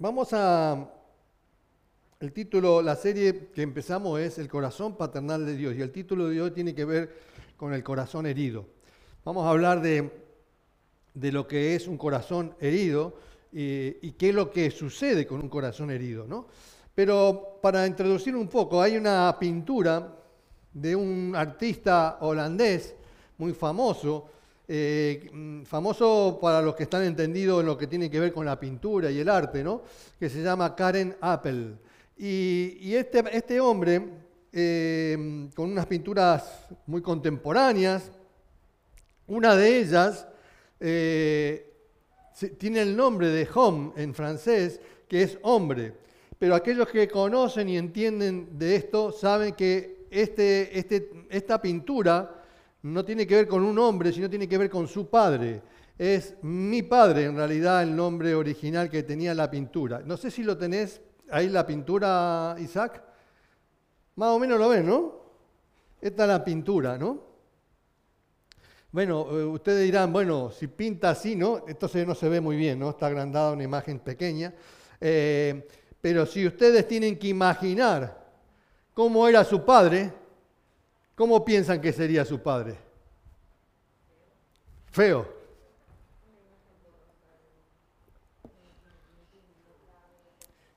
Vamos a... El título, la serie que empezamos es El corazón paternal de Dios y el título de hoy tiene que ver con el corazón herido. Vamos a hablar de, de lo que es un corazón herido y, qué es lo que sucede con un corazón herido. ¿no? Pero para introducir un poco, hay una pintura de un artista holandés muy famoso, eh, famoso para los que están entendidos en lo que tiene que ver con la pintura y el arte, ¿no? que se llama Karen Appel. Y, este, este, hombre, eh, con unas pinturas muy contemporáneas, una de ellas eh, tiene el nombre de Homme en francés, que es hombre. Pero aquellos que conocen y entienden de esto saben que este, este, esta pintura no tiene que ver con un hombre, sino tiene que ver con su padre. Es mi padre, en realidad, el nombre original que tenía la pintura. No sé si lo tenés ahí la pintura, Isaac. Más o menos lo ven, ¿no? Esta es la pintura, ¿no? Bueno, eh, ustedes dirán, bueno, si pinta así, ¿no? Entonces no se ve muy bien, ¿no? Está agrandada una imagen pequeña. Eh, pero si ustedes tienen que imaginar cómo era su padre, ¿Cómo piensan que sería su padre? Feo.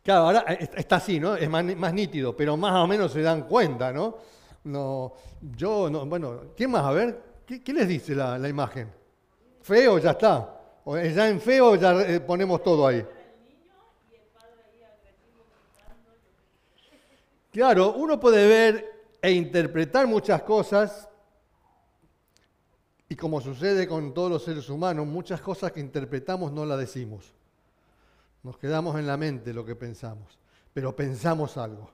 Claro, ahora está así, ¿no? Es más, nítido, pero más o menos se dan cuenta, ¿no? No, yo, no, bueno, ¿quién más? A ver, ¿qué, les dice la, imagen? Feo, ya está. O ya en feo ya eh, ponemos todo ahí. Claro, uno puede ver e interpretar muchas cosas, y como sucede con todos los seres humanos, muchas cosas que interpretamos no las decimos. Nos quedamos en la mente lo que pensamos, pero pensamos algo.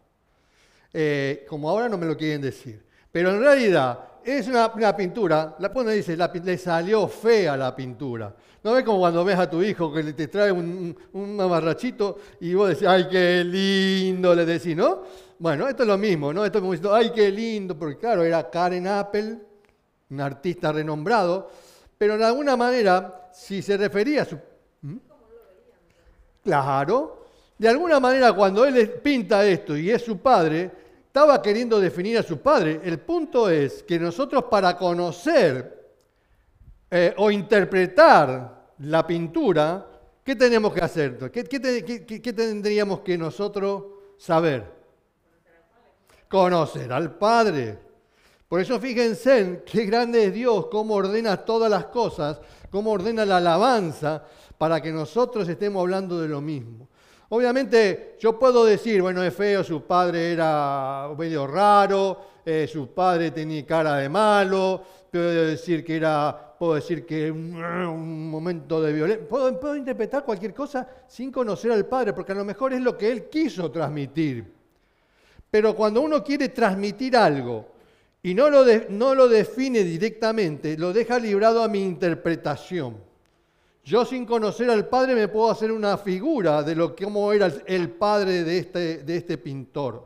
Eh, como ahora no me lo quieren decir. Pero en realidad es una, pintura, la pone dice, le salió fea la pintura. ¿No ves como cuando ves a tu hijo que te trae un, un, amarrachito y vos decís, ay, qué lindo, le decís, ¿no? Bueno, esto es lo mismo, ¿no? Esto es como diciendo, ay, qué lindo, porque claro, era Karen Apple, un artista renombrado, pero de alguna manera, si se refería a su... ¿Mm? Claro, de alguna manera cuando él pinta esto y es su padre, estaba queriendo definir a su padre. El punto es que nosotros para conocer eh, o interpretar la pintura, ¿qué tenemos que hacer? ¿Qué, qué tendríamos que nosotros saber? Conocer al Padre. Por eso fíjense en qué grande es Dios, cómo ordena todas las cosas, cómo ordena la alabanza para que nosotros estemos hablando de lo mismo. Obviamente yo puedo decir, bueno, es feo, su padre era medio raro, eh, su padre tenía cara de malo, puedo decir que era, puedo decir que un, momento de violencia, puedo interpretar cualquier cosa sin conocer al padre, porque a lo mejor es lo que él quiso transmitir. Pero cuando uno quiere transmitir algo y no lo, no lo define directamente, lo deja librado a mi interpretación. Yo sin conocer al padre me puedo hacer una figura de lo cómo era el padre de este, de este pintor.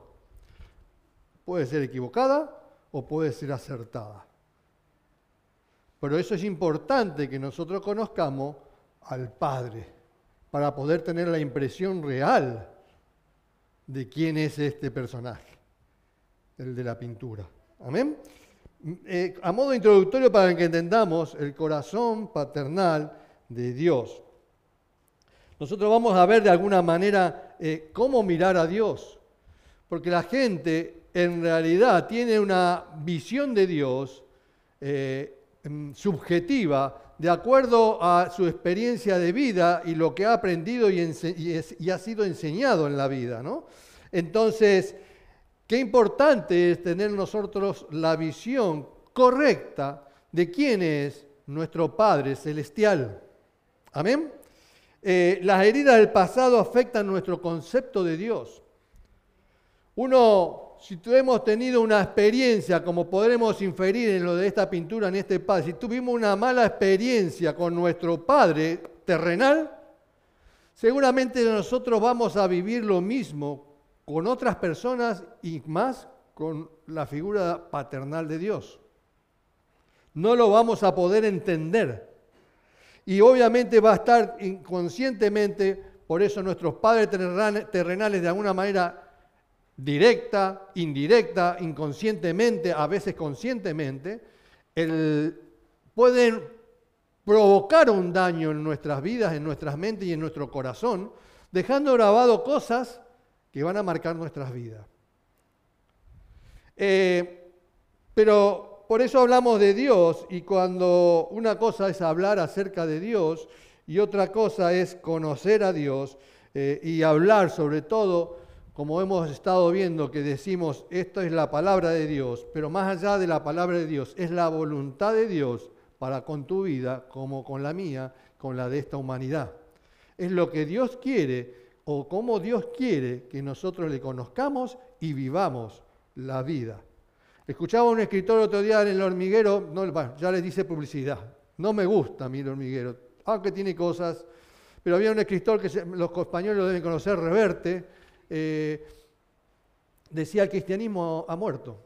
Puede ser equivocada o puede ser acertada. Pero eso es importante que nosotros conozcamos al Padre para poder tener la impresión real de quién es este personaje, el de la pintura. Amén. Eh, a modo introductorio para que entendamos el corazón paternal de Dios. Nosotros vamos a ver de alguna manera eh, cómo mirar a Dios, porque la gente en realidad tiene una visión de Dios eh, mm, subjetiva de acuerdo a su experiencia de vida y lo que ha aprendido y, ha sido enseñado en la vida. ¿no? Entonces, qué importante es tener nosotros la visión correcta de quién es nuestro Padre Celestial. Amén. Eh, las heridas del pasado afectan nuestro concepto de Dios. Uno si hemos tenido una experiencia, como podremos inferir en lo de esta pintura, en este padre, si tuvimos una mala experiencia con nuestro Padre terrenal, seguramente nosotros vamos a vivir lo mismo con otras personas y más con la figura paternal de Dios. No lo vamos a poder entender. Y obviamente va a estar inconscientemente Por eso nuestros padres terrenales de alguna manera directa, indirecta, inconscientemente, a veces conscientemente, pueden provocar un daño en nuestras vidas, en nuestras mentes y en nuestro corazón, dejando grabado cosas que van a marcar nuestras vidas. Eh, pero por eso hablamos de Dios y cuando una cosa es hablar acerca de Dios y otra cosa es conocer a Dios eh, y hablar sobre todo como hemos estado viendo, que decimos, esto es la palabra de Dios, pero más allá de la palabra de Dios, es la voluntad de Dios para con tu vida, como con la mía, con la de esta humanidad. Es lo que Dios quiere o como Dios quiere que nosotros le conozcamos y vivamos la vida. Escuchaba un escritor otro día en el hormiguero, no, ya les dice publicidad, no me gusta a mí el hormiguero, aunque tiene cosas, pero había un escritor que los españoles lo deben conocer, Reverte, eh, decía el cristianismo ha muerto.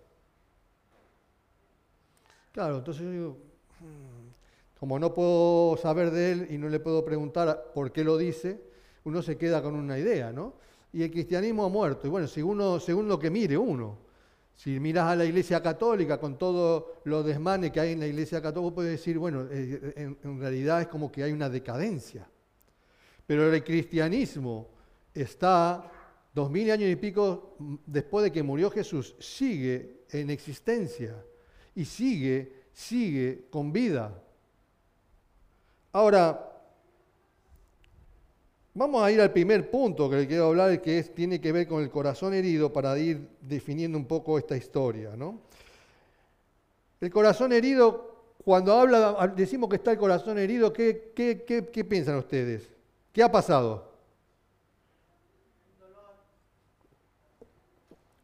Claro, entonces yo digo, hmm, como no puedo saber de él y no le puedo preguntar por qué lo dice, uno se queda con una idea, ¿no? Y el cristianismo ha muerto. Y bueno, según, según lo que mire uno, si miras a la iglesia católica con todo lo desmane que hay en la iglesia católica, puedes decir, bueno, eh, en realidad es como que hay una decadencia. Pero el cristianismo está dos mil años y pico después de que murió Jesús, sigue en existencia y sigue, sigue con vida. Ahora, vamos a ir al primer punto que le quiero hablar, que es, tiene que ver con el corazón herido, para ir definiendo un poco esta historia. ¿no? El corazón herido, cuando habla, decimos que está el corazón herido, ¿qué, qué, qué piensan ustedes? ¿Qué ha pasado?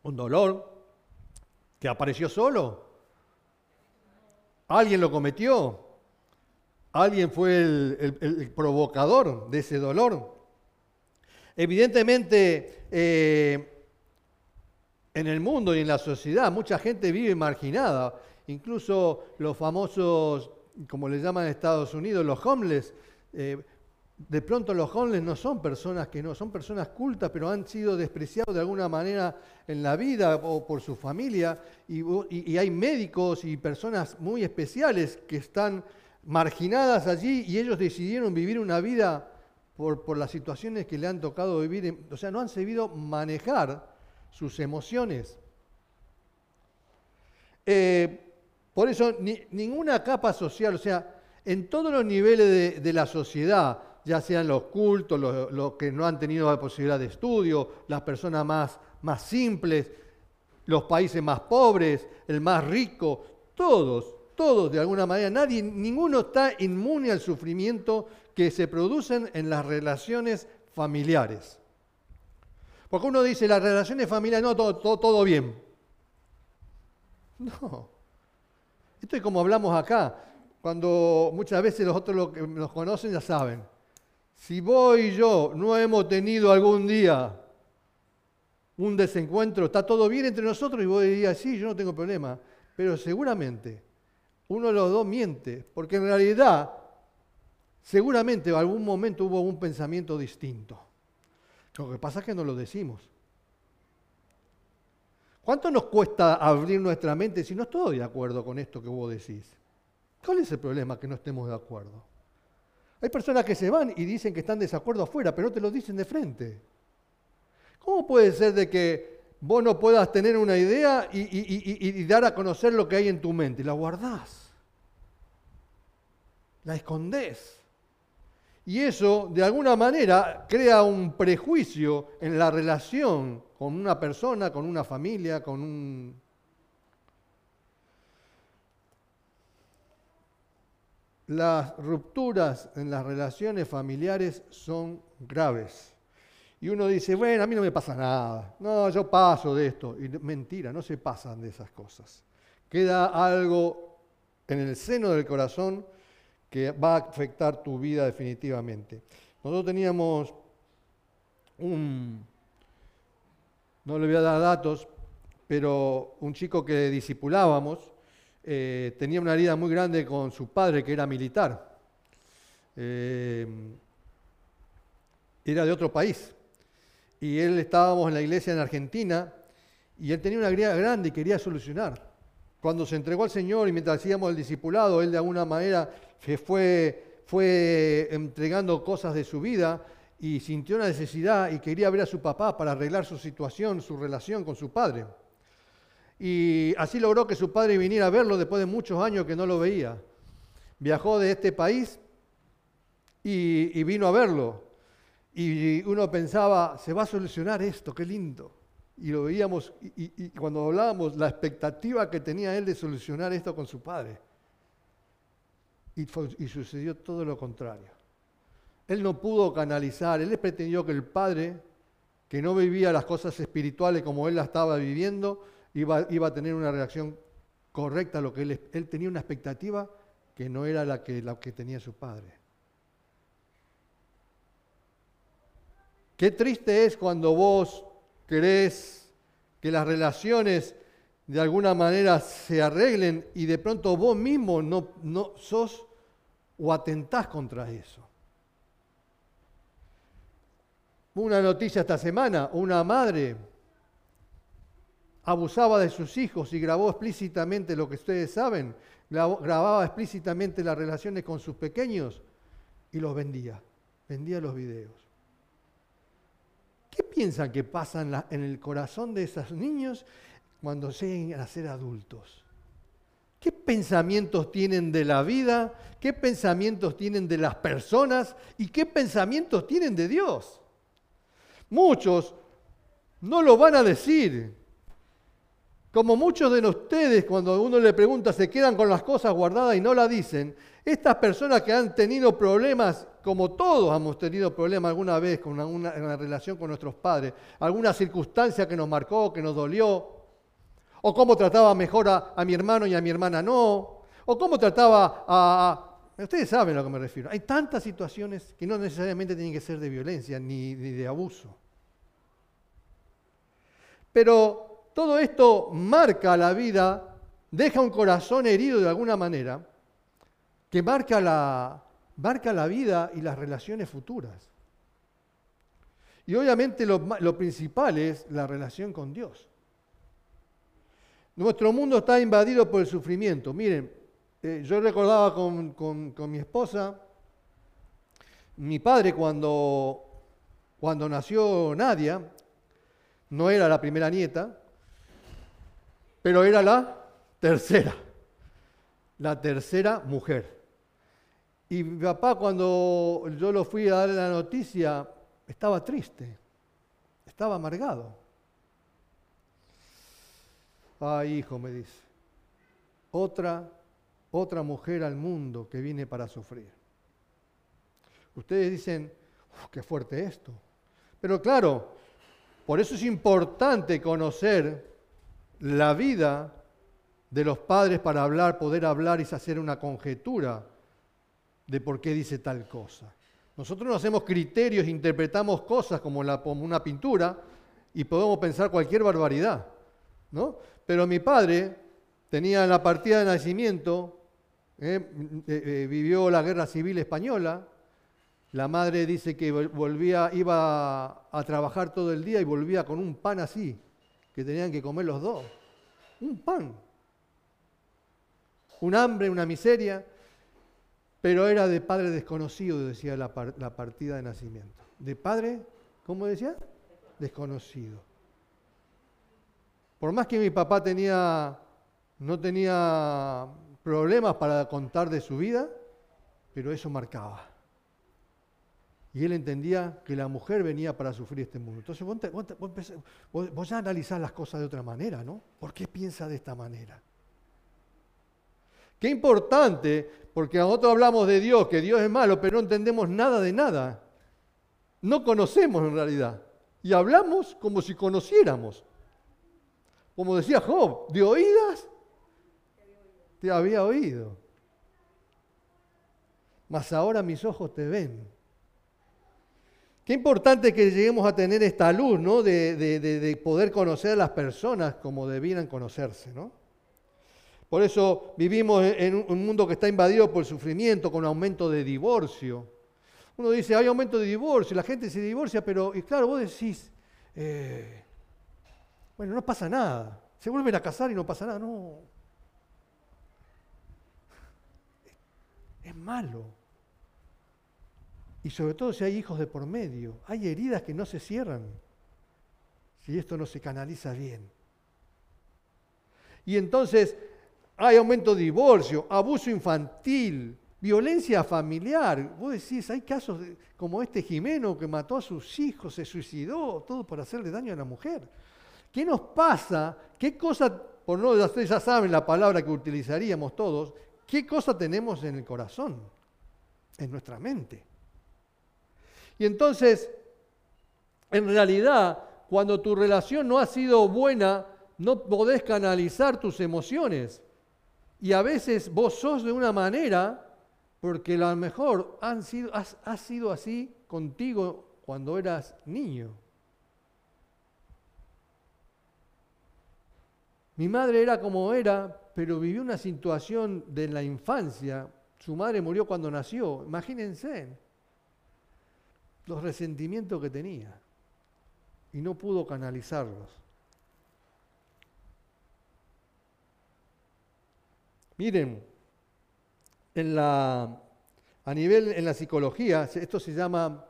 Un dolor que apareció solo. Alguien lo cometió. Alguien fue el, provocador de ese dolor. Evidentemente, eh, en el mundo y en la sociedad mucha gente vive marginada. Incluso los famosos, como le llaman en Estados Unidos, los homeless, eh, de pronto los homeless no son personas que no, son personas cultas, pero han sido despreciados de alguna manera en la vida o por su familia, y, hay médicos y personas muy especiales que están marginadas allí y ellos decidieron vivir una vida por, las situaciones que le han tocado vivir, o sea, no han sabido manejar sus emociones. Eh, por eso, ninguna capa social, o sea, en todos los niveles de la sociedad, ya sean los cultos, los, que no han tenido la posibilidad de estudio, las personas más, más simples, los países más pobres, el más rico, todos, todos de alguna manera, nadie, ninguno está inmune al sufrimiento que se producen en las relaciones familiares. Porque uno dice, las relaciones familiares, no, todo, todo, todo bien. No. Esto es como hablamos acá, cuando muchas veces los otros los que nos conocen ya saben. Si vos y yo no hemos tenido algún día un desencuentro, está todo bien entre nosotros y vos dirías, sí, yo no tengo problema, pero seguramente uno de los dos miente, porque en realidad seguramente en algún momento hubo un pensamiento distinto. Lo que pasa es que no lo decimos. ¿Cuánto nos cuesta abrir nuestra mente si no estoy de acuerdo con esto que vos decís? ¿Cuál es el problema que no estemos de acuerdo? Hay personas que se van y dicen que están de desacuerdo afuera, pero no te lo dicen de frente. ¿Cómo puede ser de que vos no puedas tener una idea y, dar a conocer lo que hay en tu mente? La guardás, la escondés. Y eso, de alguna manera, crea un prejuicio en la relación con una persona, con una familia, con un las rupturas en las relaciones familiares son graves. Y uno dice, bueno, a mí no me pasa nada, no, yo paso de esto. Y mentira, no se pasan de esas cosas. Queda algo en el seno del corazón que va a afectar tu vida definitivamente. Nosotros teníamos un, no le voy a dar datos, pero un chico que disipulábamos, eh, tenía una herida muy grande con su padre, que era militar. Eh, era de otro país. Y él estábamos en la iglesia en Argentina y él tenía una idea grande y quería solucionar. Cuando se entregó al Señor y mientras hacíamos el discipulado, él de alguna manera fue, fue entregando cosas de su vida y sintió una necesidad y quería ver a su papá para arreglar su situación, su relación con su padre. Y así logró que su padre viniera a verlo después de muchos años que no lo veía. Viajó de este país y, vino a verlo. Y uno pensaba, se va a solucionar esto, qué lindo. Y lo veíamos, y, cuando hablábamos, la expectativa que tenía él de solucionar esto con su padre. Y, y sucedió todo lo contrario. Él no pudo canalizar, él pretendió que el padre, que no vivía las cosas espirituales como él las estaba viviendo, iba, iba a tener una reacción correcta a lo que él, tenía una expectativa que no era la que, la que tenía su padre. Qué triste es cuando vos querés que las relaciones de alguna manera se arreglen y de pronto vos mismo no, no sos o atentás contra eso. Una noticia esta semana, una madre abusaba de sus hijos y grabó explícitamente lo que ustedes saben, grababa explícitamente las relaciones con sus pequeños y los vendía, vendía los videos. ¿Qué piensan que pasa en, el corazón de esos niños cuando lleguen a ser adultos? ¿Qué pensamientos tienen de la vida? ¿Qué pensamientos tienen de las personas? ¿Y qué pensamientos tienen de Dios? Muchos no lo van a decir, como muchos de ustedes, cuando uno le pregunta, se quedan con las cosas guardadas y no la dicen. Estas personas que han tenido problemas, como todos hemos tenido problemas alguna vez con una, relación con nuestros padres, alguna circunstancia que nos marcó, que nos dolió, o cómo trataba mejor a, mi hermano y a mi hermana no, o cómo trataba a... Ustedes saben a lo que me refiero. Hay tantas situaciones que no necesariamente tienen que ser de violencia ni de abuso. Pero todo esto marca la vida, deja un corazón herido de alguna manera, que marca la, marca la vida y las relaciones futuras. Y obviamente lo, principal es la relación con Dios. Nuestro mundo está invadido por el sufrimiento. Miren, eh, yo recordaba con, con, mi esposa, mi padre cuando, cuando nació Nadia, no era la primera nieta, pero era la tercera, la tercera mujer. Y mi papá cuando yo lo fui a darle la noticia, estaba triste, estaba amargado. Ay, hijo, me dice, otra, otra mujer al mundo que viene para sufrir. Ustedes dicen, qué fuerte esto. Pero claro, por eso es importante conocer la vida de los padres para hablar, poder hablar y hacer una conjetura de por qué dice tal cosa. Nosotros no hacemos criterios, interpretamos cosas como, una pintura y podemos pensar cualquier barbaridad, ¿no? Pero mi padre tenía la partida de nacimiento, ¿eh? Eh, eh, vivió la guerra civil española, la madre dice que volvía, iba a trabajar todo el día y volvía con un pan así, que tenían que comer los dos. Un pan. Un hambre, una miseria, pero era de padre desconocido, decía la, partida de nacimiento. De padre, ¿cómo decía? Desconocido. Por más que mi papá tenía, no tenía problemas para contar de su vida, pero eso marcaba. Y él entendía que la mujer venía para sufrir este mundo. Entonces vos, ya analizás las cosas de otra manera, ¿no? ¿Por qué piensa de esta manera? Qué importante, porque nosotros hablamos de Dios, que Dios es malo, pero no entendemos nada de nada. No conocemos en realidad. Y hablamos como si conociéramos. Como decía Job, de oídas te había oído. Mas ahora mis ojos te ven. Qué importante que lleguemos a tener esta luz, ¿no? De, poder conocer a las personas como debieran conocerse, ¿no? Por eso vivimos en un mundo que está invadido por sufrimiento, con aumento de divorcio. Uno dice, hay aumento de divorcio, la gente se divorcia, pero, y claro, vos decís, eh, bueno, no pasa nada. Se vuelven a casar y no pasa nada. No. Es malo. Y sobre todo si hay hijos de por medio. Hay heridas que no se cierran si esto no se canaliza bien. Y entonces hay aumento de divorcio, abuso infantil, violencia familiar. Vos decís, hay casos como este Jimeno que mató a sus hijos, se suicidó, todo por hacerle daño a la mujer. ¿Qué nos pasa? ¿Qué cosa, por no ustedes ya saben la palabra que utilizaríamos todos, qué cosa tenemos en el corazón, en nuestra mente? Y entonces, en realidad, cuando tu relación no ha sido buena, no podés canalizar tus emociones. Y a veces vos sos de una manera porque a lo mejor han sido, sido así contigo cuando eras niño. Mi madre era como era, pero vivió una situación de la infancia. Su madre murió cuando nació. Imagínense los resentimientos que tenía y no pudo canalizarlos. Miren, a nivel en la psicología, esto se llama,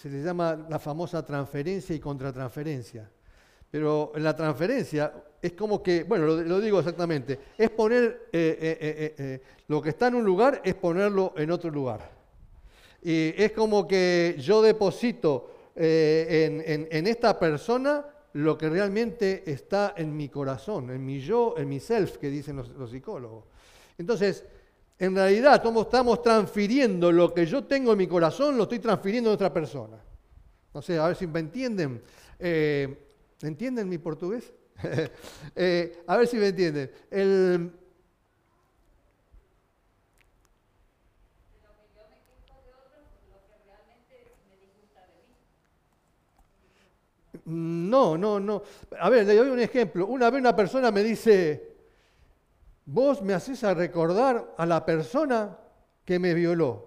se le llama la famosa transferencia y contratransferencia. Pero en la transferencia es como que, bueno, lo, digo exactamente, es poner eh, eh, eh, lo que está en un lugar, es ponerlo en otro lugar. Y es como que yo deposito en, esta persona lo que realmente está en mi corazón, en mi yo, en mi self, que dicen los, los psicólogos. Entonces, en realidad, estamos transfiriendo lo que yo tengo en mi corazón, lo estoy transfiriendo a otra persona. No sé, a ver si me entienden. Eh, ¿Entienden mi portugués? Eh, a ver si me entienden. No, no, no. A ver, le doy un ejemplo. Una vez una persona me dice, vos me haces a recordar a la persona que me violó.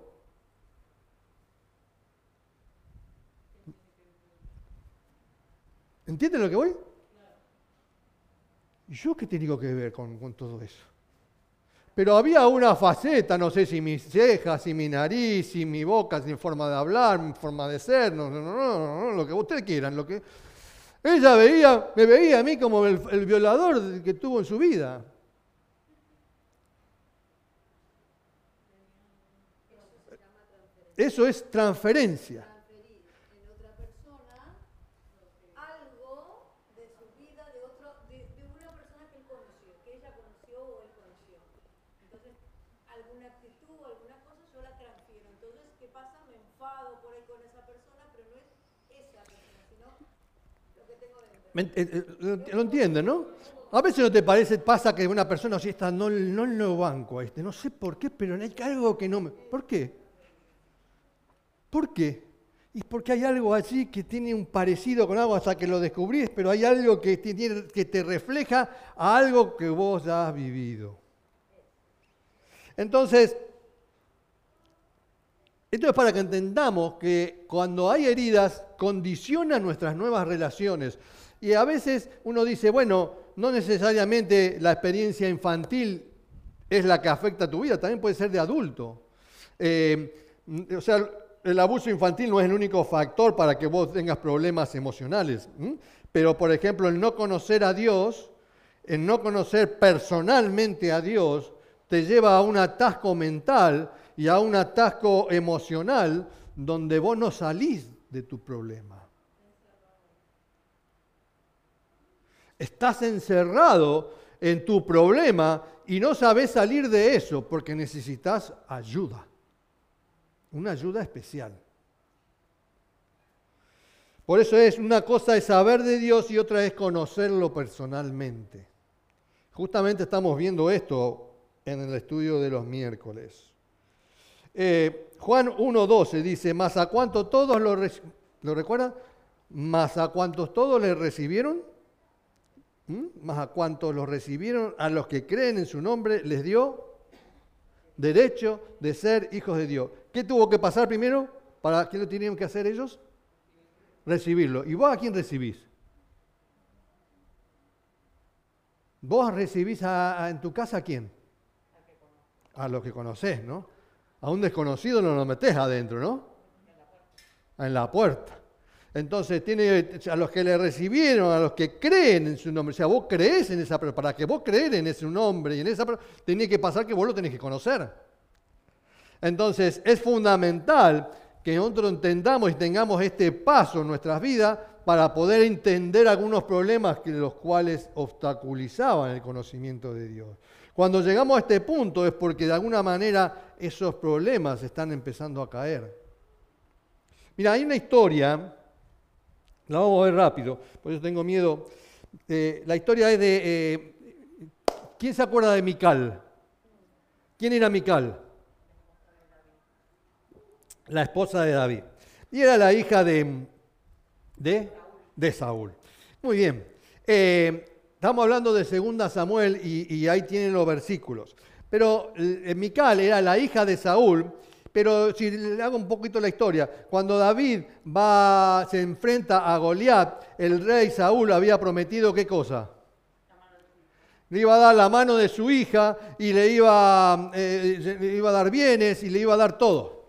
¿Entienden lo que voy? ¿Y yo qué tengo que ver con, con, todo eso? Pero había una faceta, no sé si mis cejas, si mi nariz, si mi boca, si mi forma de hablar, mi forma de ser, no, no, no, no, no lo que ustedes quieran. Lo que... Ella veía, me veía a mí como el violador que tuvo en su vida. Eso es transferencia. en otra persona algo de su vida, de, otro, de, una persona que él conoció, que ella conoció o él conoció. Entonces, alguna actitud, alguna cosa, yo la transfiero. Entonces, ¿qué pasa? Me enfado por ahí con esa persona, pero no es esa persona, sino lo que tengo dentro. Eh, eh, lo entienden, ¿no? A veces no te parece, pasa que una persona así está, no, no lo banco a este, no sé por qué, pero hay algo que no me... ¿Por qué? ¿Por qué? Y porque hay algo allí que tiene un parecido con algo hasta que lo descubrís, pero hay algo que te, que te refleja a algo que vos ya has vivido. Entonces, esto es para que entendamos que cuando hay heridas, condicionan nuestras nuevas relaciones. Y a veces uno dice, bueno, no necesariamente la experiencia infantil es la que afecta a tu vida, también puede ser de adulto. Eh, o sea, el abuso infantil no es el único factor para que vos tengas problemas emocionales. Pero, por ejemplo, el no conocer a Dios, el no conocer personalmente a Dios, te lleva a un atasco mental y a un atasco emocional donde vos no salís de tu problema. Estás encerrado en tu problema y no sabes salir de eso porque necesitas ayuda una ayuda especial. Por eso es una cosa es saber de Dios y otra es conocerlo personalmente. Justamente estamos viendo esto en el estudio de los miércoles. Eh, Juan 1.12 dice, ¿más a todos lo, ¿lo recuerdan? ¿Más a cuántos todos le recibieron? ¿Mm? ¿Más a cuántos lo recibieron? A los que creen en su nombre les dio derecho de ser hijos de Dios. ¿Qué tuvo que pasar primero? ¿Para qué lo tienen que hacer ellos? Recibirlo. ¿Y vos a quién recibís? ¿Vos recibís en tu casa a quién? A los que conocés, ¿no? A un desconocido no lo metés adentro, ¿no? En la puerta. Entonces, tiene a los que le recibieron, a los que creen en su nombre. O sea, vos crees en esa persona. Para que vos creer en ese nombre y en esa persona, tiene que pasar que vos lo tenés que conocer. Entonces, es fundamental que nosotros entendamos y tengamos este paso en nuestras vidas para poder entender algunos problemas que los cuales obstaculizaban el conocimiento de Dios. Cuando llegamos a este punto es porque de alguna manera esos problemas están empezando a caer. Mira, hay una historia la vamos a ver rápido, por eso tengo miedo. Eh, la historia es de... Eh, ¿Quién se acuerda de Mical? ¿Quién era Mical? La esposa de David. Y era la hija de, de, Saúl. Muy bien. Eh, estamos hablando de 2 Samuel y, ahí tienen los versículos. Pero Mical era la hija de Saúl pero si le hago un poquito la historia, cuando David va, se enfrenta a Goliat, el rey Saúl había prometido qué cosa? Le iba a dar la mano de su hija y le iba, eh, le iba a dar bienes y le iba a dar todo.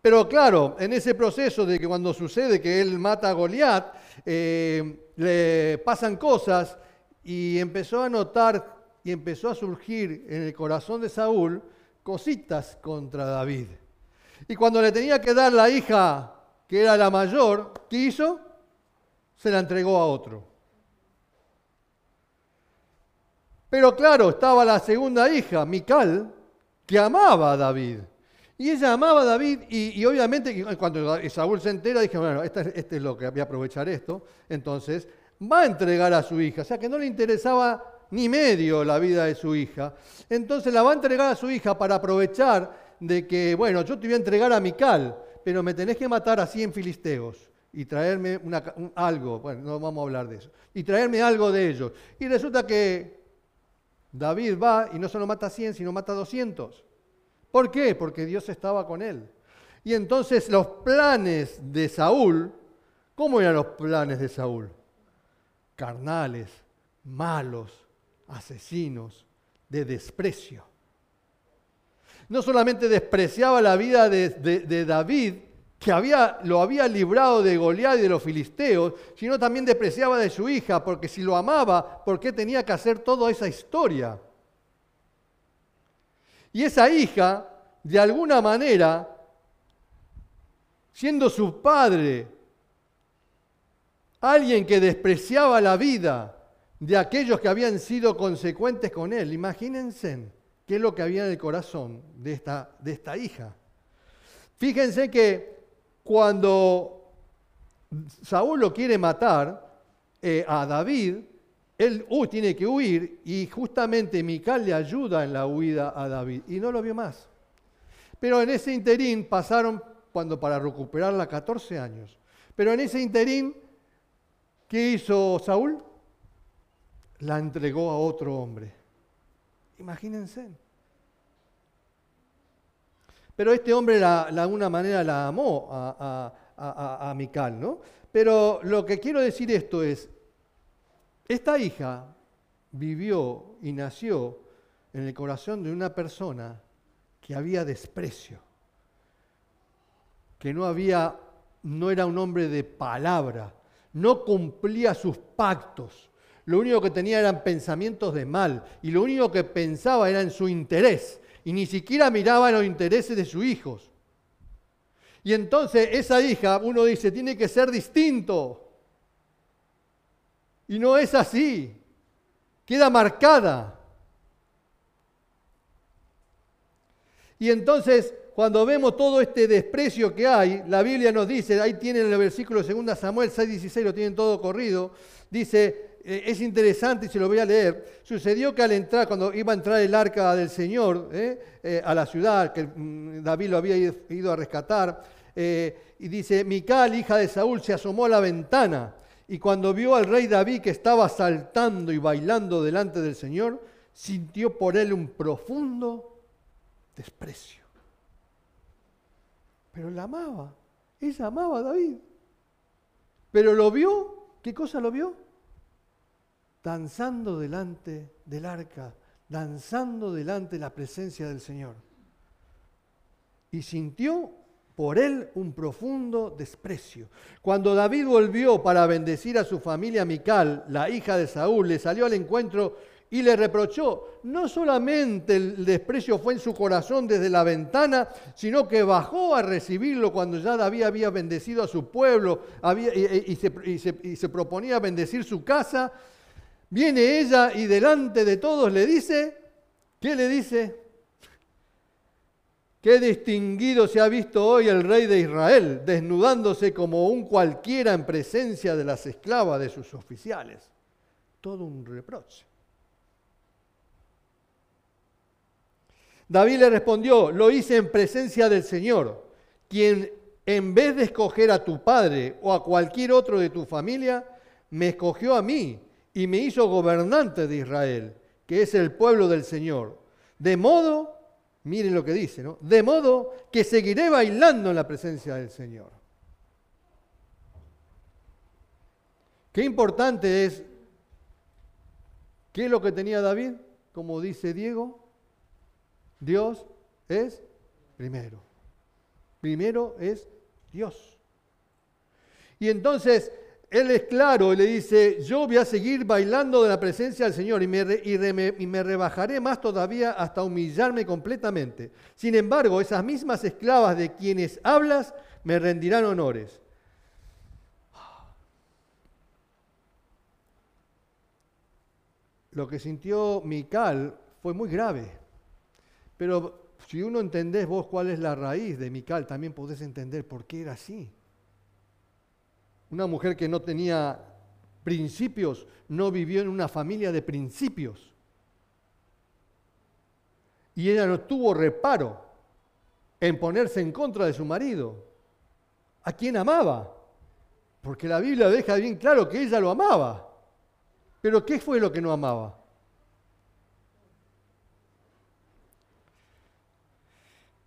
Pero claro, en ese proceso de que cuando sucede que él mata a Goliat, eh, le pasan cosas y empezó a notar y empezó a surgir en el corazón de Saúl cositas contra David. Y cuando le tenía que dar la hija, que era la mayor, ¿qué hizo? Se la entregó a otro. Pero claro, estaba la segunda hija, Mical, que amaba a David. Y ella amaba a David y, obviamente cuando Saúl se entera, dije, bueno, este, este, es lo que voy a aprovechar esto. Entonces, va a entregar a su hija. O sea que no le interesaba ni medio la vida de su hija. Entonces la va a entregar a su hija para aprovechar de que, bueno, yo te voy a entregar a Mical, pero me tenés que matar a 100 filisteos y traerme algo, bueno, no vamos a hablar de eso, y traerme algo de ellos. Y resulta que David va y no solo mata a 100, sino mata a 200. ¿Por qué? Porque Dios estaba con él. Y entonces los planes de Saúl, ¿cómo eran los planes de Saúl? Carnales, malos, asesinos, de desprecio no solamente despreciaba la vida de, David, que había, lo había librado de Goliat y de los filisteos, sino también despreciaba de su hija, porque si lo amaba, ¿por qué tenía que hacer toda esa historia? Y esa hija, de alguna manera, siendo su padre, alguien que despreciaba la vida de aquellos que habían sido consecuentes con él, imagínense qué es lo que había en el corazón de esta, de esta hija. Fíjense que cuando Saúl lo quiere matar eh, a David, él tiene que huir y justamente Mical le ayuda en la huida a David y no lo vio más. Pero en ese interín pasaron, cuando para recuperarla, 14 años. Pero en ese interín, ¿qué hizo Saúl? La entregó a otro hombre. Imagínense. Pero este hombre de alguna manera la amó a, Mical, ¿no? Pero lo que quiero decir esto es, esta hija vivió y nació en el corazón de una persona que había desprecio, que no había, no era un hombre de palabra, no cumplía sus pactos, lo único que tenía eran pensamientos de mal y lo único que pensaba era en su interés y ni siquiera miraba los intereses de sus hijos. Y entonces esa hija, uno dice, tiene que ser distinto. Y no es así. Queda marcada. Y entonces, cuando vemos todo este desprecio que hay, la Biblia nos dice, ahí tienen el versículo 2 Samuel 6:16, lo tienen todo corrido, dice, eh, es interesante y se lo voy a leer. Sucedió que al entrar, cuando iba a entrar el arca del Señor eh, eh, a la ciudad, que mm, David lo había ido a rescatar, y dice, Mical, hija de Saúl, se asomó a la ventana y cuando vio al rey David que estaba saltando y bailando delante del Señor, sintió por él un profundo desprecio. Pero la amaba, Ella amaba a David. Pero lo vio, ¿qué cosa lo vio? Danzando delante del arca, danzando delante de la presencia del Señor. Y sintió por él un profundo desprecio. Cuando David volvió para bendecir a su familia Mical, la hija de Saúl, le salió al encuentro y le reprochó. No solamente el desprecio fue en su corazón desde la ventana, sino que bajó a recibirlo cuando ya David había bendecido a su pueblo y, se, proponía bendecir su casa. Viene ella y delante de todos le dice, ¿qué le dice? Qué distinguido se ha visto hoy el rey de Israel, desnudándose como un cualquiera en presencia de las esclavas de sus oficiales. Todo un reproche. David le respondió, lo hice en presencia del Señor, quien en vez de escoger a tu padre o a cualquier otro de tu familia, me escogió a mí y me hizo gobernante de Israel, que es el pueblo del Señor. De modo, miren lo que dice, ¿no? De modo que seguiré bailando en la presencia del Señor. Qué importante es, ¿qué es lo que tenía David? Como dice Diego, Dios es primero. Primero es Dios. Y entonces él es claro y le dice, yo voy a seguir bailando de la presencia del Señor y me, y me, rebajaré más todavía hasta humillarme completamente. Sin embargo, esas mismas esclavas de quienes hablas me rendirán honores. Lo que sintió Mical fue muy grave. Pero si uno entendés vos cuál es la raíz de Mical, también podés entender por qué era así. Una mujer que no tenía principios, no vivió en una familia de principios. Y ella no tuvo reparo en ponerse en contra de su marido. ¿A quién amaba? Porque la Biblia deja bien claro que ella lo amaba. Pero ¿qué fue lo que no amaba?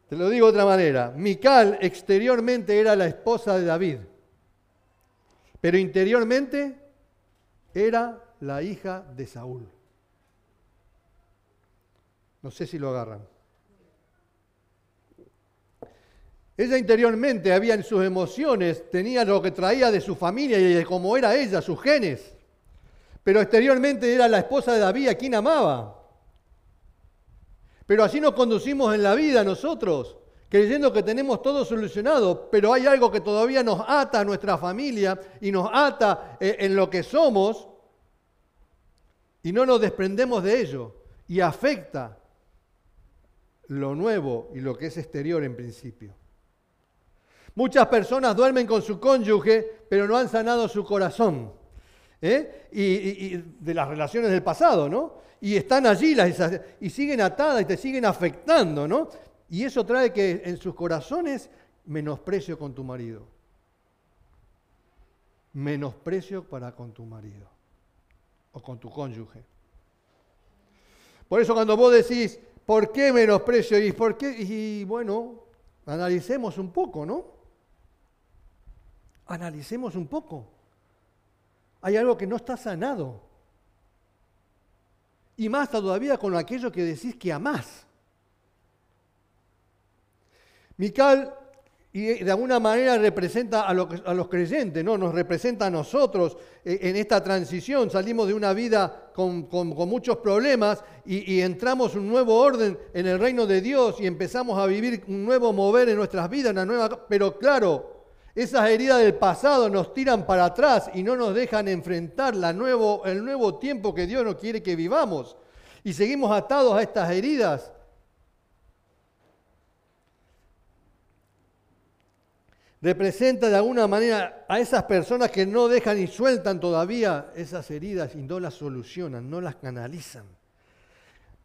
Te lo digo de otra manera. Mical exteriormente era la esposa de David, pero interiormente era la hija de Saúl. No sé si lo agarran. Ella interiormente había en sus emociones, tenía lo que traía de su familia y de cómo era ella, sus genes. Pero exteriormente era la esposa de David a quien amaba. Pero así nos conducimos en la vida nosotros, creyendo que tenemos todo solucionado, pero hay algo que todavía nos ata a nuestra familia y nos ata eh, en lo que somos y no nos desprendemos de ello y afecta lo nuevo y lo que es exterior en principio. Muchas personas duermen con su cónyuge, pero no han sanado su corazón. ¿eh? y, de las relaciones del pasado, ¿no? Y están allí y siguen atadas y te siguen afectando, ¿no? Y eso trae que en sus corazones menosprecio con tu marido. Menosprecio para con tu marido o con tu cónyuge. Por eso cuando vos decís, ¿por qué menosprecio? Y, ¿por qué? y bueno, analicemos un poco, ¿no? Analicemos un poco hay algo que no está sanado. Y más todavía con aquello que decís que amás. Mical y de alguna manera representa a, los creyentes, ¿no? nos representa a nosotros eh, en esta transición. Salimos de una vida con, muchos problemas y, y, entramos un nuevo orden en el reino de Dios y empezamos a vivir un nuevo mover en nuestras vidas, una nueva. Pero claro, esas heridas del pasado nos tiran para atrás y no nos dejan enfrentar el nuevo tiempo que Dios nos quiere que vivamos. Y seguimos atados a estas heridas. Representa de alguna manera a esas personas que no dejan y sueltan todavía esas heridas y no las solucionan, no las canalizan.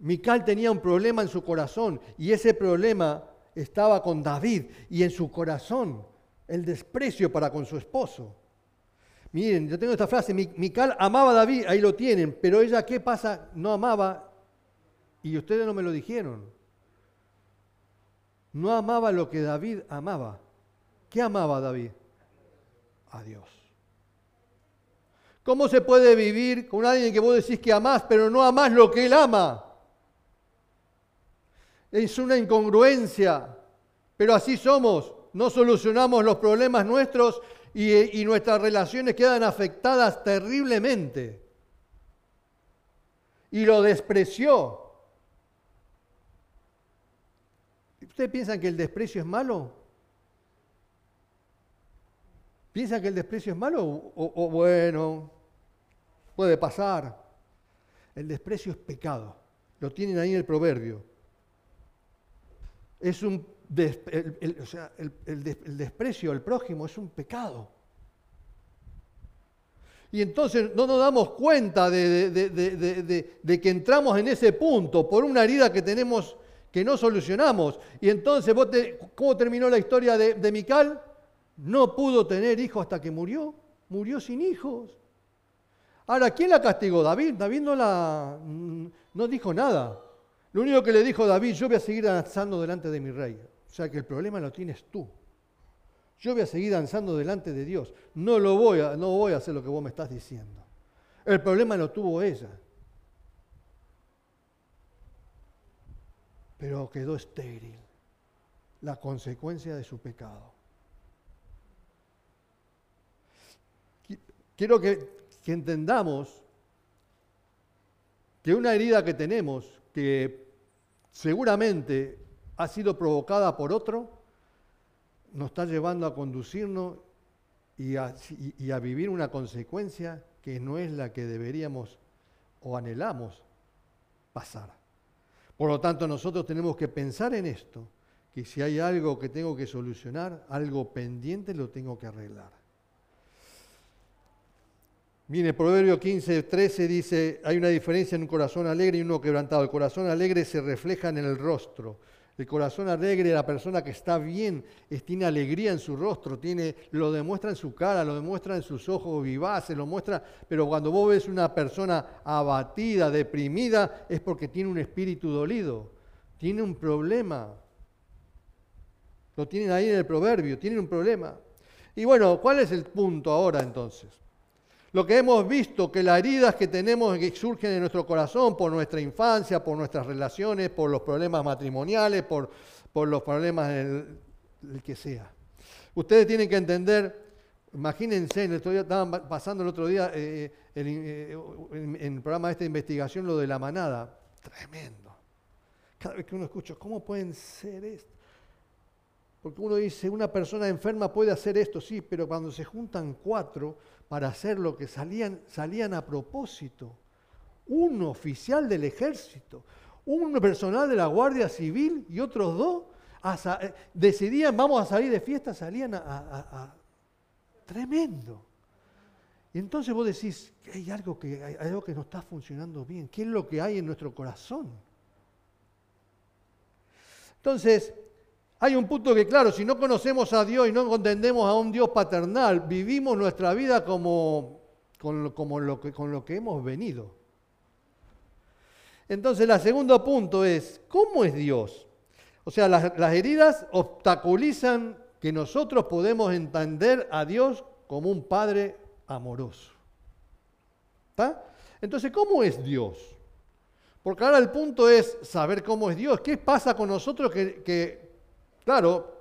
Mical tenía un problema en su corazón y ese problema estaba con David y en su corazón el desprecio para con su esposo. Miren, yo tengo esta frase, Mical amaba a David, ahí lo tienen, pero ella, ¿qué pasa? No amaba y ustedes no me lo dijeron. No amaba lo que David amaba. ¿Qué amaba David? A Dios. ¿Cómo se puede vivir con alguien que vos decís que amás, pero no amás lo que él ama? Es una incongruencia, pero así somos. No solucionamos los problemas nuestros y, y nuestras relaciones quedan afectadas terriblemente. Y lo despreció. ¿Ustedes piensan que el desprecio es malo? ¿Piensan que el desprecio es malo? O, bueno, puede pasar. El desprecio es pecado. Lo tienen ahí en el proverbio. Es un el, o sea, el, desprecio al prójimo es un pecado. Y entonces no nos damos cuenta de, de, que entramos en ese punto por una herida que tenemos que no solucionamos. Y entonces, ¿cómo terminó la historia de Mical? No pudo tener hijos hasta que murió. Murió sin hijos. Ahora, ¿quién la castigó? David. David no, la, no dijo nada. Lo único que le dijo David, yo voy a seguir danzando delante de mi rey. O sea que el problema lo tienes tú. Yo voy a seguir danzando delante de Dios. No, lo voy a, no voy a hacer lo que vos me estás diciendo. El problema lo tuvo ella. Pero quedó estéril. La consecuencia de su pecado. Quiero que, entendamos que una herida que tenemos, que seguramente ha sido provocada por otro, nos está llevando a conducirnos y a, y a, vivir una consecuencia que no es la que deberíamos o anhelamos pasar. Por lo tanto, nosotros tenemos que pensar en esto, que si hay algo que tengo que solucionar, algo pendiente, lo tengo que arreglar. Mire, Proverbio 15, 13 dice, hay una diferencia en un corazón alegre y uno quebrantado. El corazón alegre se refleja en el rostro. El corazón alegre, la persona que está bien, tiene alegría en su rostro, tiene, lo demuestra en su cara, lo demuestra en sus ojos vivaces, lo muestra, pero cuando vos ves una persona abatida, deprimida, es porque tiene un espíritu dolido, tiene un problema. Lo tienen ahí en el proverbio, tiene un problema. Y bueno, ¿cuál es el punto ahora entonces? Lo que hemos visto, que las heridas que tenemos que surgen en nuestro corazón por nuestra infancia, por nuestras relaciones, por los problemas matrimoniales, por, por los problemas del, que sea. Ustedes tienen que entender, imagínense, estaban pasando el otro día eh, eh, en, en el programa de esta investigación lo de la manada. Tremendo. Cada vez que uno escucha, ¿cómo pueden ser esto? Porque uno dice, una persona enferma puede hacer esto, sí, pero cuando se juntan cuatro, para hacer lo que salían, salían a propósito. Un oficial del ejército, un personal de la Guardia Civil y otros dos eh, decidían, vamos a salir de fiesta, salían a, Tremendo. Y entonces vos decís, hay algo, que, hay algo que no está funcionando bien. ¿Qué es lo que hay en nuestro corazón? Entonces, hay un punto que, claro, si no conocemos a Dios y no entendemos a un Dios paternal, vivimos nuestra vida como, con lo que hemos venido. Entonces, el segundo punto es, ¿cómo es Dios? O sea, las, heridas obstaculizan que nosotros podemos entender a Dios como un Padre amoroso. ¿Está? Entonces, ¿cómo es Dios? Porque ahora el punto es saber cómo es Dios. ¿Qué pasa con nosotros que Claro,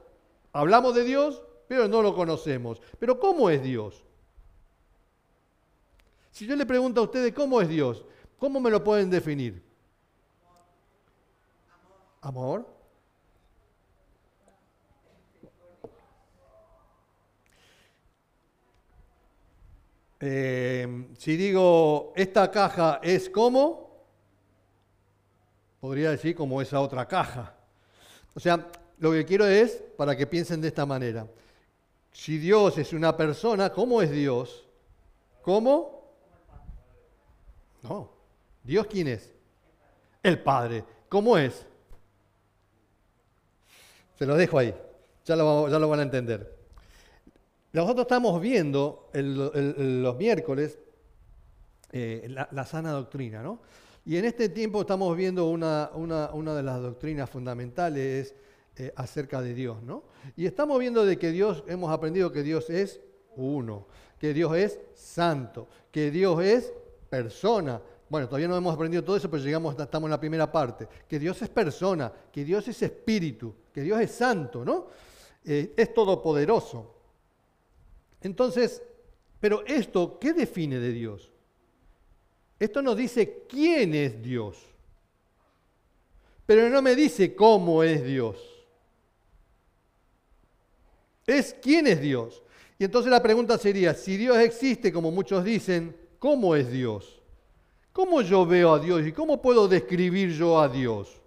hablamos de Dios, pero no lo conocemos. Pero ¿cómo es Dios? Si yo le pregunto a ustedes cómo es Dios, ¿cómo me lo pueden definir? Amor. Eh, si digo, esta caja es como, podría decir como esa otra caja. O sea, lo que quiero es para que piensen de esta manera. Si Dios es una persona, ¿cómo es Dios? ¿Cómo? No. ¿Dios quién es? El Padre. ¿Cómo es? Se lo dejo ahí. Ya lo, van a entender. Nosotros estamos viendo los miércoles eh, la, sana doctrina, ¿no? Y en este tiempo estamos viendo una, una de las doctrinas fundamentales, eh, acerca de Dios, ¿no? Y estamos viendo de que Dios, hemos aprendido que Dios es uno, que Dios es santo, que Dios es persona. Bueno, todavía no hemos aprendido todo eso, pero llegamos, estamos en la primera parte. Que Dios es persona, que Dios es espíritu, que Dios es santo, ¿no? Eh, es todopoderoso. Entonces, pero esto, ¿qué define de Dios? Esto nos dice quién es Dios, pero no me dice cómo es Dios. Es quién es Dios. Y entonces la pregunta sería, si Dios existe, como muchos dicen, ¿cómo es Dios? ¿Cómo yo veo a Dios y cómo puedo describir yo a Dios?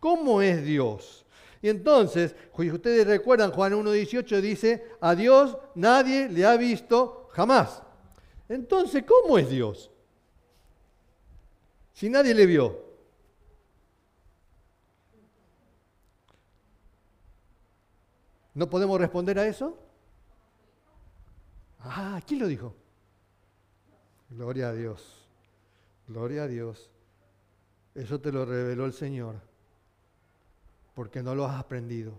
¿Cómo es Dios? Y entonces, ustedes recuerdan, Juan 1.18 dice, a Dios nadie le ha visto jamás. Entonces, ¿cómo es Dios? Si nadie le vio. ¿No podemos responder a eso? Ah, ¿quién lo dijo? Gloria a Dios. Gloria a Dios. Eso te lo reveló el Señor. Porque no lo has aprendido.